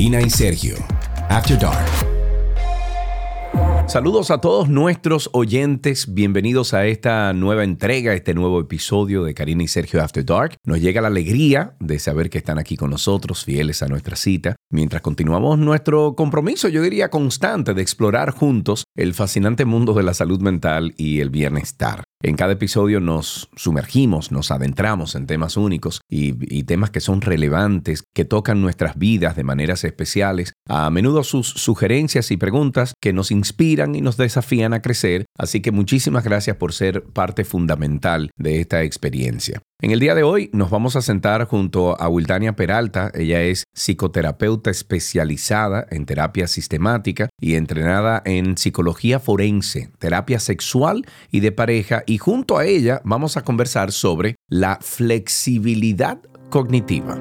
Karina y Sergio. After Dark. Saludos a todos nuestros oyentes, bienvenidos a esta nueva entrega, este nuevo episodio de Karina y Sergio After Dark. Nos llega la alegría de saber que están aquí con nosotros, fieles a nuestra cita, mientras continuamos nuestro compromiso, yo diría constante, de explorar juntos el fascinante mundo de la salud mental y el bienestar. En cada episodio nos sumergimos, nos adentramos en temas únicos y, temas que son relevantes, que tocan nuestras vidas de maneras especiales, a menudo sus sugerencias y preguntas que nos inspiran y nos desafían a crecer, así que muchísimas gracias por ser parte fundamental de esta experiencia. En el día de hoy nos vamos a sentar junto a Wildania Peralta. Ella es psicoterapeuta especializada en terapia sistemática y entrenada en psicología forense, terapia sexual y de pareja. Y junto a ella vamos a conversar sobre la flexibilidad cognitiva.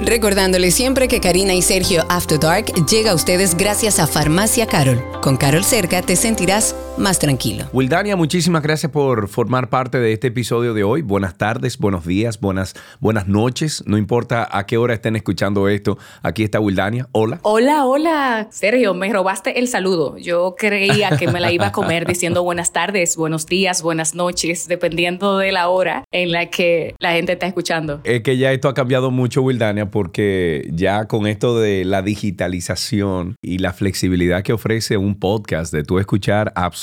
Recordándole siempre que Karina y Sergio After Dark llega a ustedes gracias a Farmacia Carol. Con Carol cerca te sentirás más tranquilo. Wildania, muchísimas gracias por formar parte de este episodio de hoy. Buenas tardes, buenos días, buenas, buenas noches. No importa a qué hora estén escuchando esto. Aquí está Wildania. Hola. Hola, hola. Sergio, me robaste el saludo. Yo creía que me la iba a comer diciendo buenas tardes, buenos días, buenas noches, dependiendo de la hora en la que la gente está escuchando. Es que ya esto ha cambiado mucho, Wildania porque ya con esto de la digitalización y la flexibilidad que ofrece un podcast de tú escuchar absolutamente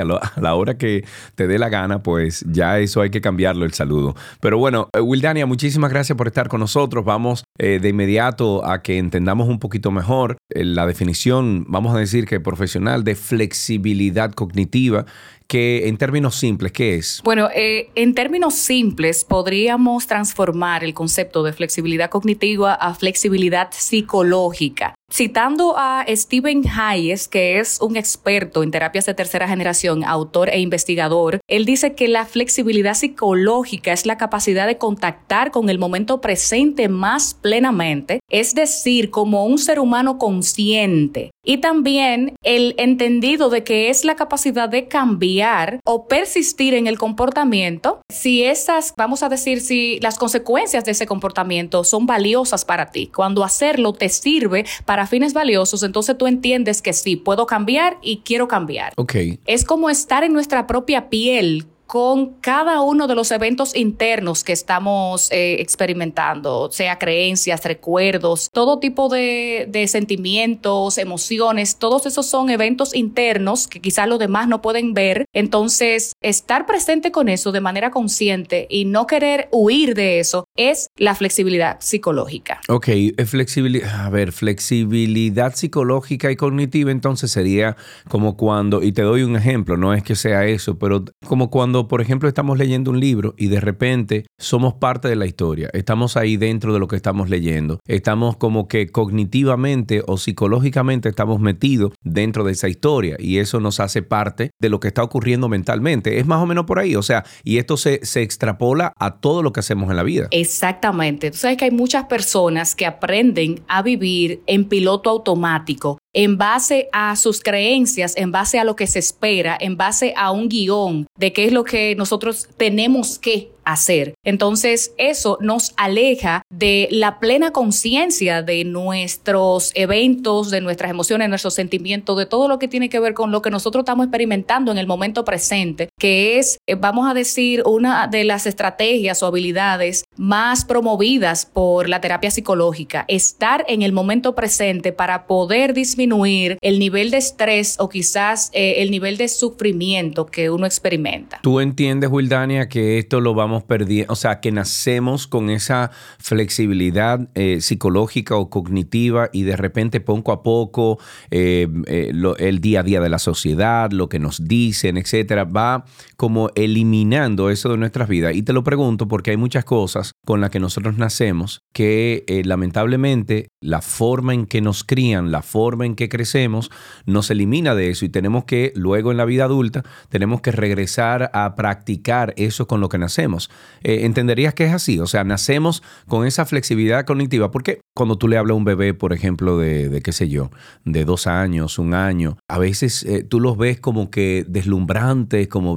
a, la hora que te dé la gana, pues ya eso hay que cambiarlo el saludo. Pero bueno, eh, Wildania, muchísimas gracias por estar con nosotros. Vamos eh, de inmediato a que entendamos un poquito mejor eh, la definición, vamos a decir que profesional, de flexibilidad cognitiva que en términos simples, ¿qué es? Bueno, eh, en términos simples podríamos transformar el concepto de flexibilidad cognitiva a flexibilidad psicológica. Citando a Stephen Hayes, que es un experto en terapias de tercera generación, autor e investigador, él dice que la flexibilidad psicológica es la capacidad de contactar con el momento presente más plenamente, es decir, como un ser humano consciente. Y también el entendido de que es la capacidad de cambiar o persistir en el comportamiento si esas, vamos a decir, si las consecuencias de ese comportamiento son valiosas para ti. Cuando hacerlo te sirve para para fines valiosos, entonces tú entiendes que sí, puedo cambiar y quiero cambiar. Ok. Es como estar en nuestra propia piel con cada uno de los eventos internos que estamos eh, experimentando, sea creencias, recuerdos, todo tipo de, sentimientos, emociones, todos esos son eventos internos que quizás los demás no pueden ver. Entonces, estar presente con eso de manera consciente y no querer huir de eso es la flexibilidad psicológica. Ok, flexibilidad, a ver, flexibilidad psicológica y cognitiva entonces sería como cuando, y te doy un ejemplo, no es que sea eso, pero como cuando por ejemplo, estamos leyendo un libro y de repente somos parte de la historia, estamos ahí dentro de lo que estamos leyendo, estamos como que cognitivamente o psicológicamente estamos metidos dentro de esa historia y eso nos hace parte de lo que está ocurriendo mentalmente. Es más o menos por ahí, o sea, y esto se, se extrapola a todo lo que hacemos en la vida. Exactamente. Tú sabes que hay muchas personas que aprenden a vivir en piloto automático en base a sus creencias, en base a lo que se espera, en base a un guion de qué es lo que nosotros tenemos que hacer. Entonces, eso nos aleja de la plena conciencia de nuestros eventos, de nuestras emociones, nuestros sentimientos, de todo lo que tiene que ver con lo que nosotros estamos experimentando en el momento presente, que es, eh, vamos a decir, una de las estrategias o habilidades más promovidas por la terapia psicológica, estar en el momento presente para poder disminuir el nivel de estrés o quizás eh, el nivel de sufrimiento que uno experimenta. ¿Tú entiendes, Wildania, que esto lo vamos perdiendo, o sea, que nacemos con esa flexibilidad eh, psicológica o cognitiva y de repente poco a poco eh, eh, el día a día de la sociedad, lo que nos dicen, etcétera, va como eliminando eso de nuestras vidas. Y te lo pregunto porque hay muchas cosas con las que nosotros nacemos que lamentablemente la forma en que nos crían, la forma en que crecemos, nos elimina de eso y tenemos que luego en la vida adulta, tenemos que regresar a practicar eso con lo que nacemos. Eh, entenderías que es así. O sea, nacemos con esa flexibilidad cognitiva. Porque cuando tú le hablas a un bebé, por ejemplo, de, qué sé yo, de dos años, un año, a veces eh, tú los ves como que deslumbrantes, como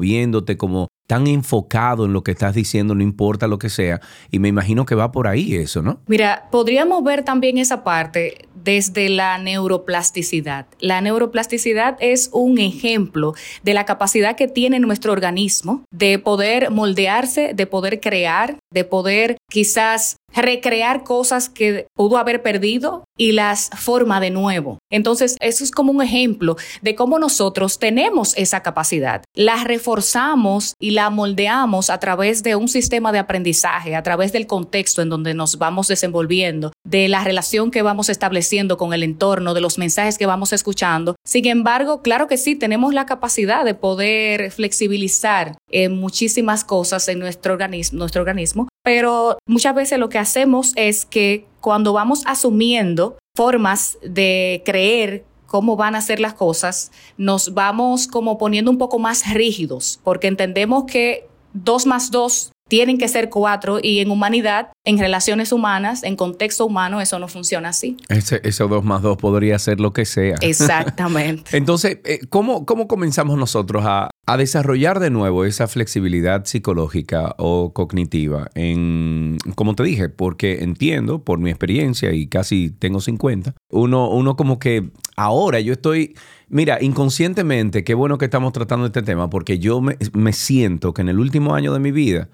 como tan enfocado en lo que estás diciendo, no importa lo que sea. Y me imagino que va por ahí eso, ¿no? Mira, podríamos ver también esa parte desde la neuroplasticidad. La neuroplasticidad es un ejemplo de la capacidad que tiene nuestro organismo de poder moldearse, de poder crear, de poder quizás recrear cosas que pudo haber perdido y las forma de nuevo. Entonces, eso es como un ejemplo de cómo nosotros tenemos esa capacidad. La reforzamos y la moldeamos a través de un sistema de aprendizaje, a través del contexto en donde nos vamos desenvolviendo, de la relación que vamos estableciendo con el entorno, de los mensajes que vamos escuchando. Sin embargo, claro que sí, tenemos la capacidad de poder flexibilizar eh, muchísimas cosas en nuestro organismo, nuestro organismo pero muchas veces lo que hacemos es que cuando vamos asumiendo formas de creer cómo van a ser las cosas, nos vamos como poniendo un poco más rígidos, porque entendemos que dos más dos tienen que ser cuatro y en humanidad, en relaciones humanas, en contexto humano, eso no funciona así. Ese, eso dos más dos podría ser lo que sea. Exactamente. Entonces, eh, ¿cómo, ¿cómo comenzamos nosotros a, a desarrollar de nuevo esa flexibilidad psicológica o cognitiva en, como te dije, porque entiendo por mi experiencia y casi tengo 50, uno, uno como que ahora yo estoy, mira, inconscientemente, qué bueno que estamos tratando este tema, porque yo me, me siento que en el último año de mi vida,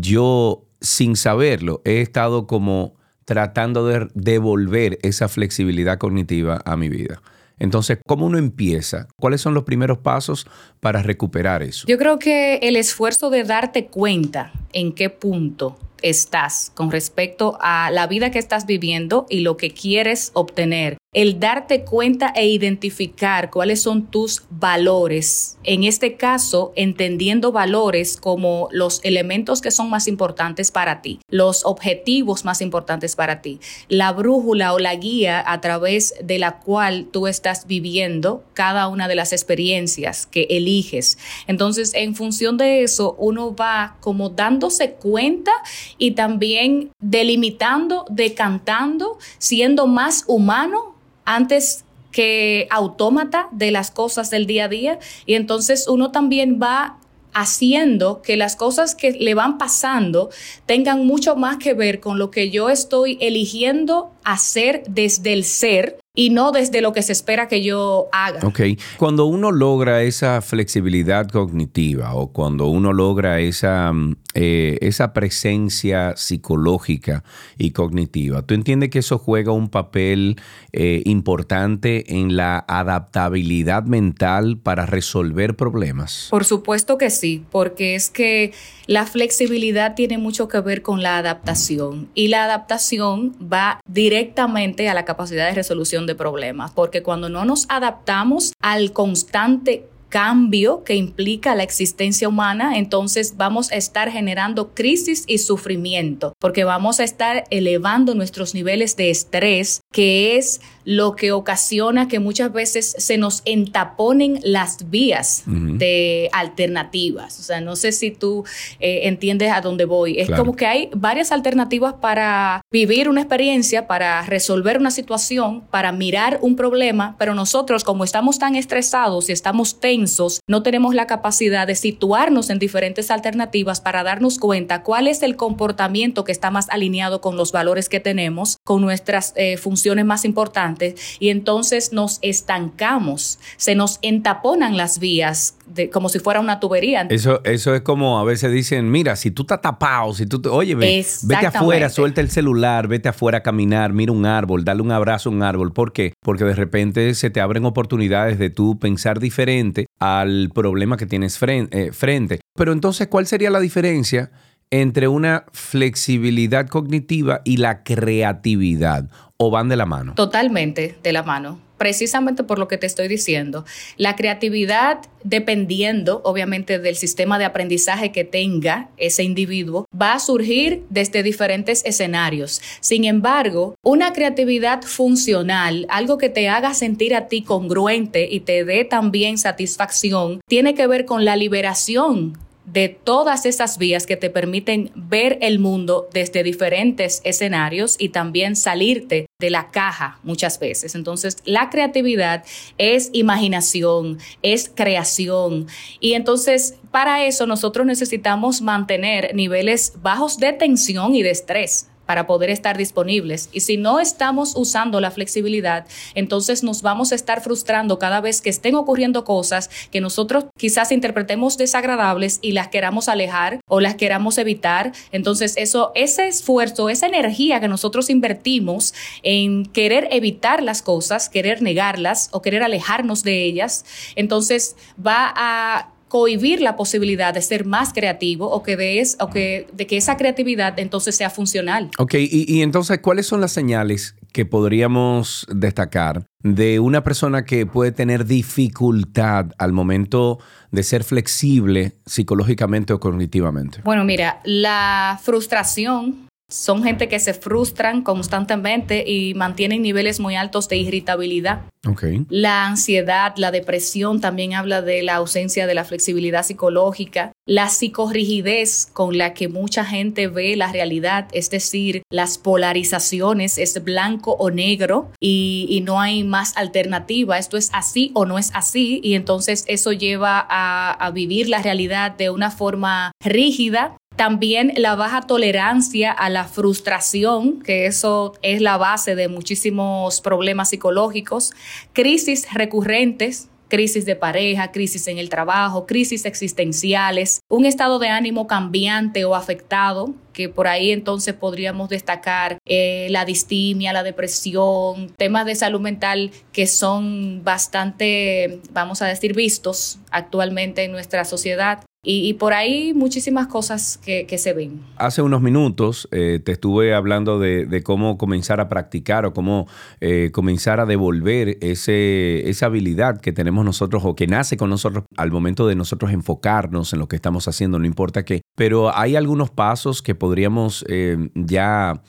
yo sin saberlo, he estado como tratando de devolver esa flexibilidad cognitiva a mi vida. Entonces, ¿cómo uno empieza? ¿Cuáles son los primeros pasos para recuperar eso? Yo creo que el esfuerzo de darte cuenta en qué punto estás con respecto a la vida que estás viviendo y lo que quieres obtener el darte cuenta e identificar cuáles son tus valores. En este caso, entendiendo valores como los elementos que son más importantes para ti, los objetivos más importantes para ti, la brújula o la guía a través de la cual tú estás viviendo cada una de las experiencias que eliges. Entonces, en función de eso, uno va como dándose cuenta y también delimitando, decantando, siendo más humano antes que autómata de las cosas del día a día y entonces uno también va haciendo que las cosas que le van pasando tengan mucho más que ver con lo que yo estoy eligiendo hacer desde el ser y no desde lo que se espera que yo haga. Ok. Cuando uno logra esa flexibilidad cognitiva o cuando uno logra esa, mm, eh, esa presencia psicológica y cognitiva, ¿tú entiendes que eso juega un papel eh, importante en la adaptabilidad mental para resolver problemas? Por supuesto que sí, porque es que la flexibilidad tiene mucho que ver con la adaptación y la adaptación va directamente a la capacidad de resolución de problemas, porque cuando no nos adaptamos al constante cambio que implica la existencia humana, entonces vamos a estar generando crisis y sufrimiento, porque vamos a estar elevando nuestros niveles de estrés, que es lo que ocasiona que muchas veces se nos entaponen las vías de alternativas. O sea, no sé si tú eh, entiendes a dónde voy. Es como que hay varias alternativas para vivir una experiencia, para resolver una situación, para mirar un problema, pero nosotros como estamos tan estresados y estamos tensos, no tenemos la capacidad de situarnos en diferentes alternativas para darnos cuenta cuál es el comportamiento que está más alineado con los valores que tenemos, con nuestras eh, funciones más importantes y entonces nos estancamos, se nos entaponan las vías de, como si fuera una tubería. Eso, eso es como a veces dicen, mira, si tú estás tapado, si tú, oye, vete afuera, suelta el celular, vete afuera a caminar, mira un árbol, dale un abrazo a un árbol. ¿Por qué? Porque de repente se te abren oportunidades de tú pensar diferente al problema que tienes frente. Eh, frente. Pero entonces, ¿cuál sería la diferencia? Entre una flexibilidad cognitiva y la creatividad o van de la mano? Totalmente de la mano. Precisamente por lo que te estoy diciendo. La creatividad, dependiendo obviamente del sistema de aprendizaje que tenga ese individuo, va a surgir desde diferentes escenarios. Sin embargo, una creatividad funcional, algo que te haga sentir a ti congruente y te dé también satisfacción, tiene que ver con la liberación de todas esas vías que te permiten ver el mundo desde diferentes escenarios y también salirte de la caja muchas veces. Entonces, la creatividad es imaginación, es creación. Y entonces, para eso nosotros necesitamos mantener niveles bajos de tensión y de estrés para poder estar disponibles. Y si no estamos usando la flexibilidad, entonces nos vamos a estar frustrando cada vez que estén ocurriendo cosas que nosotros quizás interpretemos desagradables y las queramos alejar o las queramos evitar. Entonces, eso, ese esfuerzo, esa energía que nosotros invertimos en querer evitar las cosas, querer negarlas o querer alejarnos de ellas, entonces va a cohibir la posibilidad de ser más creativo o que de, o que, de que esa creatividad entonces sea funcional. Ok, y, y entonces, ¿cuáles son las señales que podríamos destacar de una persona que puede tener dificultad al momento de ser flexible psicológicamente o cognitivamente? Bueno, mira, la frustración son gente que se frustran constantemente y mantienen niveles muy altos de irritabilidad. Okay. La ansiedad, la depresión también habla de la ausencia de la flexibilidad psicológica, la psicorrigidez con la que mucha gente ve la realidad, es decir, las polarizaciones, es blanco o negro y, y no hay más alternativa, esto es así o no es así y entonces eso lleva a, a vivir la realidad de una forma rígida también la baja tolerancia a la frustración, que eso es la base de muchísimos problemas psicológicos, crisis recurrentes, crisis de pareja, crisis en el trabajo, crisis existenciales, un estado de ánimo cambiante o afectado, que por ahí entonces podríamos destacar eh, la distimia, la depresión, temas de salud mental que son bastante, vamos a decir, vistos actualmente en nuestra sociedad. Y, por ahí muchísimas cosas que, se ven. Hace unos minutos eh, te estuve hablando de, cómo comenzar a practicar o cómo eh, comenzar a devolver ese, esa habilidad que tenemos nosotros o que nace con nosotros al momento de nosotros enfocarnos en lo que estamos haciendo, no importa qué. Pero hay algunos pasos que podríamos eh, ya...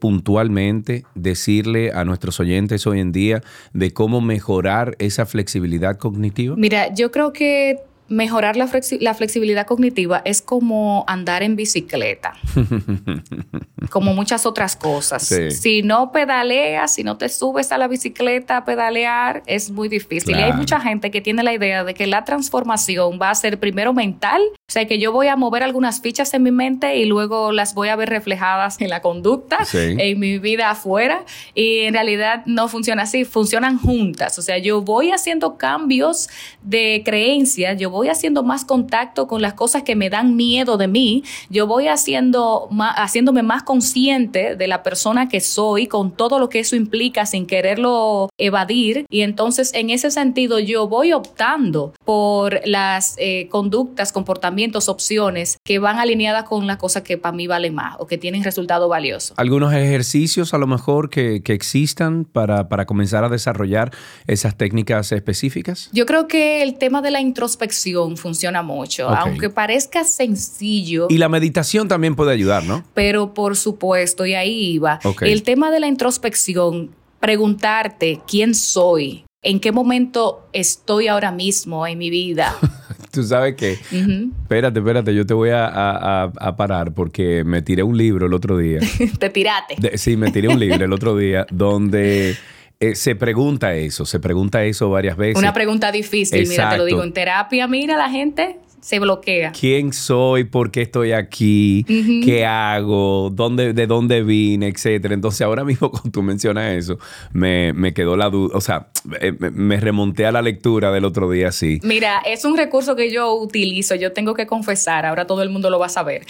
puntualmente decirle a nuestros oyentes hoy en día de cómo mejorar esa flexibilidad cognitiva? Mira, yo creo que mejorar la, flexibilidad cognitiva es como andar en bicicleta, como muchas otras cosas. Si no pedaleas, si no te subes a la bicicleta a pedalear, es muy difícil. Y hay mucha gente que tiene la idea de que la transformación va a ser primero mental, o sea, que yo voy a mover algunas fichas en mi mente y luego las voy a ver reflejadas en la conducta, en mi vida afuera. Y en realidad no funciona así, funcionan juntas. O sea, yo voy haciendo cambios de creencias, yo voy haciendo más contacto con las cosas que me dan miedo de mí, yo voy haciendo haciéndome más consciente de la persona que soy con todo lo que eso implica sin quererlo evadir. Y entonces en ese sentido yo voy optando por las eh, conductas, comportamientos, opciones que van alineadas con las cosas que para mí valen más o que tienen resultado valioso. Algunos ejercicios a lo mejor que, que existan para, para comenzar a desarrollar esas técnicas específicas? Yo creo que el tema de la introspección funciona mucho, aunque parezca sencillo. Y la meditación también puede ayudar, ¿no? Pero por supuesto, y ahí iba. El tema de la introspección, preguntarte quién soy, en qué momento estoy ahora mismo en mi vida. Tú sabes que, espérate, espérate, yo te voy a, parar porque me tiré un libro el otro día. te tiraste. sí, me tiré un libro el otro día donde eh, se pregunta eso, se pregunta eso varias veces. Una pregunta difícil, mira, te lo digo, en terapia, mira, la gente se bloquea. ¿Quién soy? ¿Por qué estoy aquí? ¿Qué hago? ¿Dónde, ¿De dónde vine? Etcétera. Entonces, ahora mismo, cuando tú mencionas eso, me, quedó la duda. O sea, eh, me, remonté a la lectura del otro día, sí. Mira, es un recurso que yo utilizo. Yo tengo que confesar, ahora todo el mundo lo va a saber,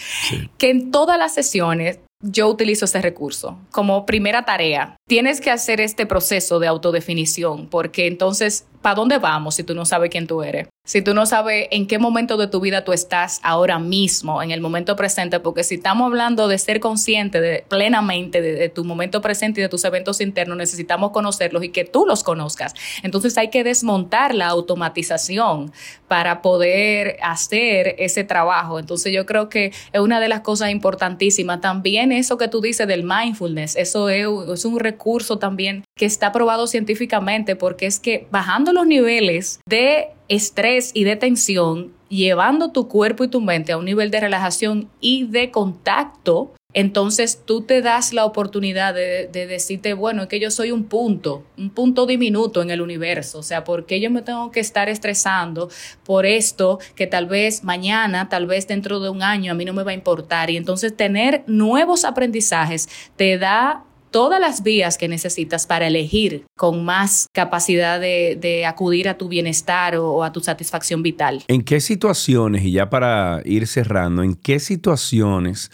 que en todas las sesiones yo utilizo ese recurso como primera tarea. Tienes que hacer este proceso de autodefinición porque entonces, ¿para dónde vamos si tú no sabes quién tú eres? Si tú no sabes en qué momento de tu vida tú estás ahora mismo, en el momento presente, porque si estamos hablando de ser consciente de, plenamente de, tu momento presente y de tus eventos internos, necesitamos conocerlos y que tú los conozcas. Entonces hay que desmontar la automatización para poder hacer ese trabajo. Entonces yo creo que es una de las cosas importantísimas. También eso que tú dices del mindfulness, eso es, un recurso también que está probado científicamente porque es que bajando los niveles de estrés y de tensión, llevando tu cuerpo y tu mente a un nivel de relajación y de contacto, entonces tú te das la oportunidad de, decirte, bueno, es que yo soy un punto, un punto diminuto en el universo. O sea, ¿por qué yo me tengo que estar estresando por esto que tal vez mañana, tal vez dentro de un año a mí no me va a importar? Y entonces tener nuevos aprendizajes te da todas las vías que necesitas para elegir con más capacidad de, acudir a tu bienestar o, a tu satisfacción vital. ¿En qué situaciones, y ya para ir cerrando, en qué situaciones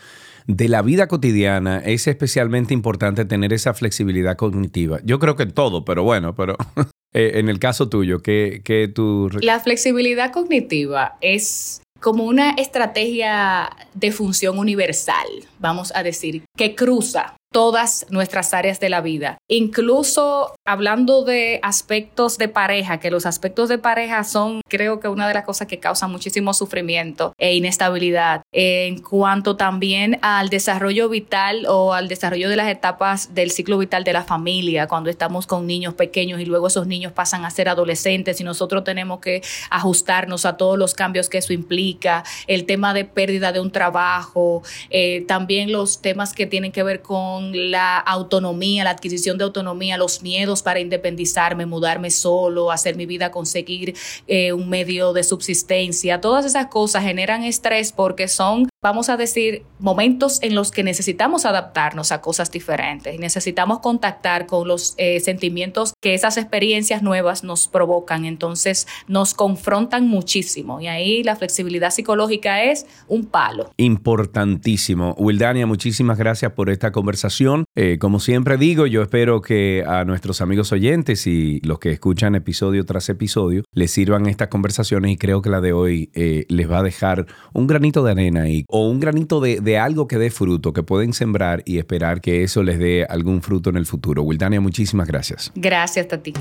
de la vida cotidiana es especialmente importante tener esa flexibilidad cognitiva. Yo creo que todo, pero bueno, pero eh, en el caso tuyo, ¿qué, qué tú... La flexibilidad cognitiva es como una estrategia de función universal, vamos a decir, que cruza todas nuestras áreas de la vida. Incluso hablando de aspectos de pareja, que los aspectos de pareja son creo que una de las cosas que causa muchísimo sufrimiento e inestabilidad en cuanto también al desarrollo vital o al desarrollo de las etapas del ciclo vital de la familia, cuando estamos con niños pequeños y luego esos niños pasan a ser adolescentes y nosotros tenemos que ajustarnos a todos los cambios que eso implica, el tema de pérdida de un trabajo, eh, también los temas que tienen que ver con la autonomía, la adquisición de autonomía, los miedos para independizarme, mudarme solo, hacer mi vida, conseguir eh, un medio de subsistencia. Todas esas cosas generan estrés porque son vamos a decir, momentos en los que necesitamos adaptarnos a cosas diferentes necesitamos contactar con los eh, sentimientos que esas experiencias nuevas nos provocan. Entonces nos confrontan muchísimo y ahí la flexibilidad psicológica es un palo. Importantísimo. Wildania, muchísimas gracias por esta conversación. Eh, como siempre digo, yo espero que a nuestros amigos oyentes y los que escuchan episodio tras episodio les sirvan estas conversaciones y creo que la de hoy eh, les va a dejar un granito de arena y o un granito de, algo que dé fruto, que pueden sembrar y esperar que eso les dé algún fruto en el futuro. Wildania, muchísimas gracias. Gracias a ti.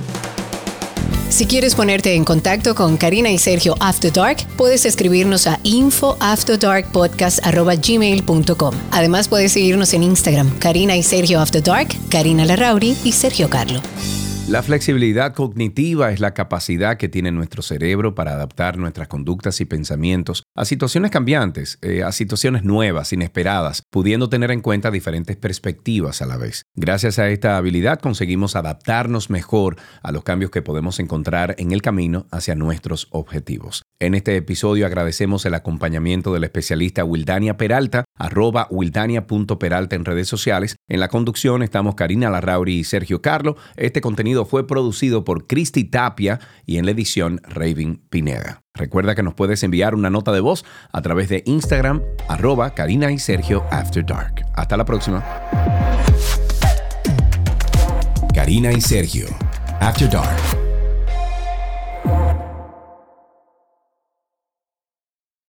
Si quieres ponerte en contacto con Karina y Sergio After Dark, puedes escribirnos a infoafterdarkpodcast.gmail.com. Además, puedes seguirnos en Instagram, Karina y Sergio After Dark, Karina Larrauri y Sergio Carlo. La flexibilidad cognitiva es la capacidad que tiene nuestro cerebro para adaptar nuestras conductas y pensamientos a situaciones cambiantes, eh, a situaciones nuevas, inesperadas, pudiendo tener en cuenta diferentes perspectivas a la vez. Gracias a esta habilidad conseguimos adaptarnos mejor a los cambios que podemos encontrar en el camino hacia nuestros objetivos. En este episodio agradecemos el acompañamiento del especialista Wildania Peralta, arroba wildania.peralta en redes sociales. En la conducción estamos Karina Larrauri y Sergio Carlo. Este contenido fue producido por Cristi Tapia y en la edición Raven Pineda. Recuerda que nos puedes enviar una nota de voz a través de Instagram, arroba Karina y Sergio After Dark. Hasta la próxima. Karina y Sergio After Dark.